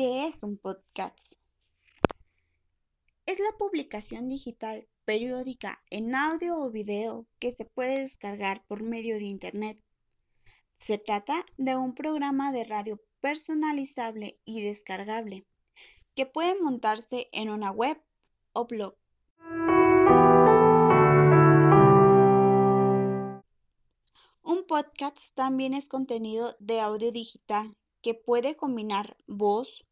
es un podcast? Es la publicación digital periódica en audio o video que se puede descargar por medio de Internet. Se trata de un programa de radio personalizable y descargable que puede montarse en una web o blog. Un podcast también es contenido de audio digital que puede combinar voz,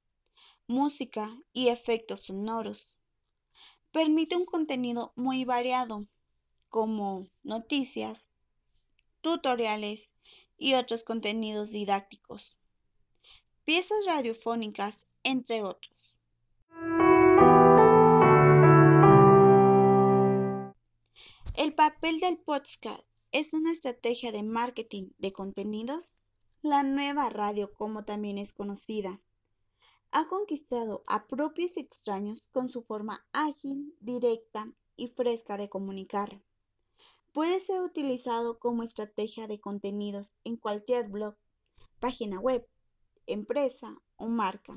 música y efectos sonoros. Permite un contenido muy variado, como noticias, tutoriales y otros contenidos didácticos, piezas radiofónicas, entre otros. El papel del podcast es una estrategia de marketing de contenidos la nueva radio, como también es conocida, ha conquistado a propios extraños con su forma ágil, directa y fresca de comunicar. Puede ser utilizado como estrategia de contenidos en cualquier blog, página web, empresa o marca.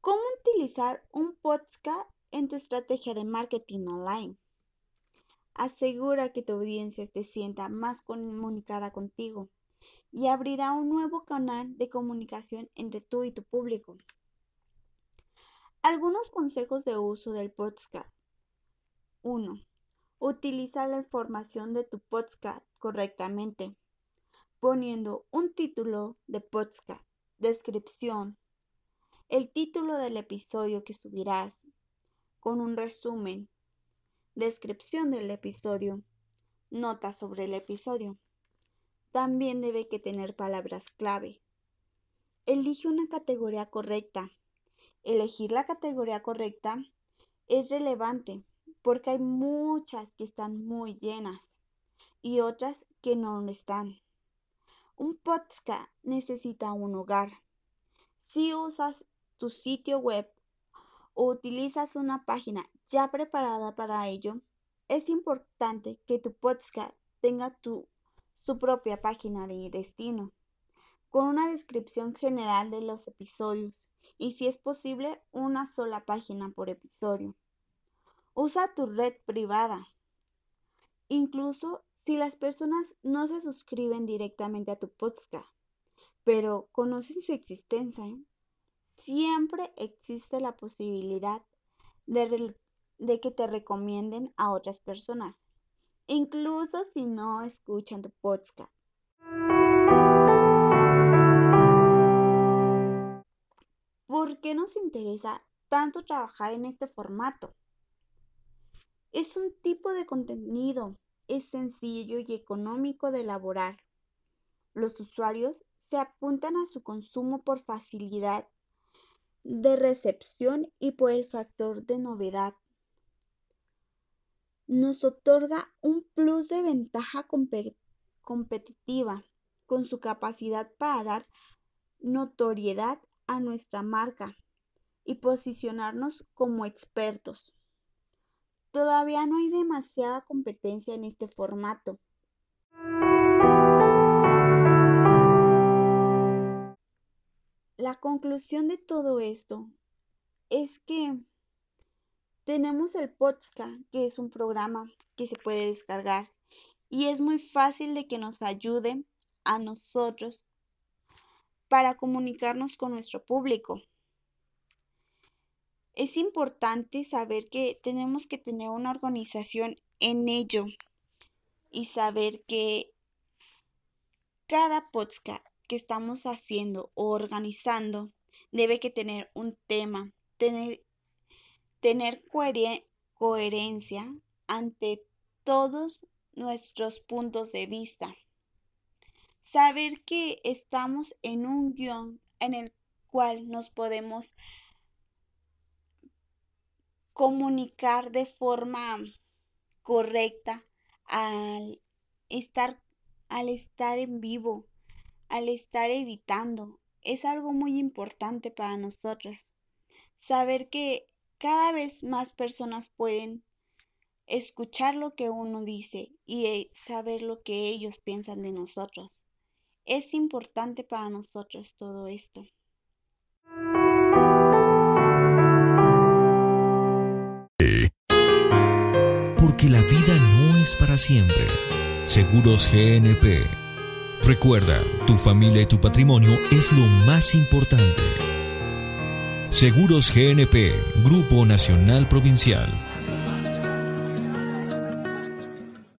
¿Cómo utilizar un podcast en tu estrategia de marketing online? asegura que tu audiencia te sienta más comunicada contigo y abrirá un nuevo canal de comunicación entre tú y tu público. Algunos consejos de uso del podcast. 1. Utiliza la información de tu podcast correctamente, poniendo un título de podcast, descripción, el título del episodio que subirás, con un resumen, Descripción del episodio. Nota sobre el episodio. También debe que tener palabras clave. Elige una categoría correcta. Elegir la categoría correcta es relevante porque hay muchas que están muy llenas y otras que no lo están. Un podcast necesita un hogar. Si usas tu sitio web o utilizas una página ya preparada para ello, es importante que tu podcast tenga tu, su propia página de destino, con una descripción general de los episodios y si es posible una sola página por episodio. Usa tu red privada. Incluso si las personas no se suscriben directamente a tu podcast, pero conocen su existencia, siempre existe la posibilidad de, que te recomienden a otras personas, incluso si no escuchan tu podcast. ¿Por qué nos interesa tanto trabajar en este formato? Es un tipo de contenido, es sencillo y económico de elaborar. Los usuarios se apuntan a su consumo por facilidad de recepción y por el factor de novedad. Nos otorga un plus de ventaja competitiva con su capacidad para dar notoriedad a nuestra marca y posicionarnos como expertos. Todavía no hay demasiada competencia en este formato La conclusión de todo esto es que tenemos el podcast, que es un programa que se puede descargar y es muy fácil de que nos ayude a nosotros para comunicarnos con nuestro público. Es importante saber que tenemos que tener una organización en ello y saber que cada podcast que estamos haciendo o organizando debe que tener un tema, tener, tener coherencia ante todos nuestros puntos de vista. Saber que estamos en un guion en el cual nos podemos comunicar de forma correcta al estar, al estar en vivo al estar editando. Es algo muy importante para nosotros. Saber que cada vez más personas pueden escuchar lo que uno dice y eh, saber lo que ellos piensan de nosotros. es importante para nosotros todo esto. Porque la vida no es para siempre. Seguros GNP. Recuerda, tu familia y tu patrimonio es lo más importante. Seguros GNP, Grupo Nacional Provincial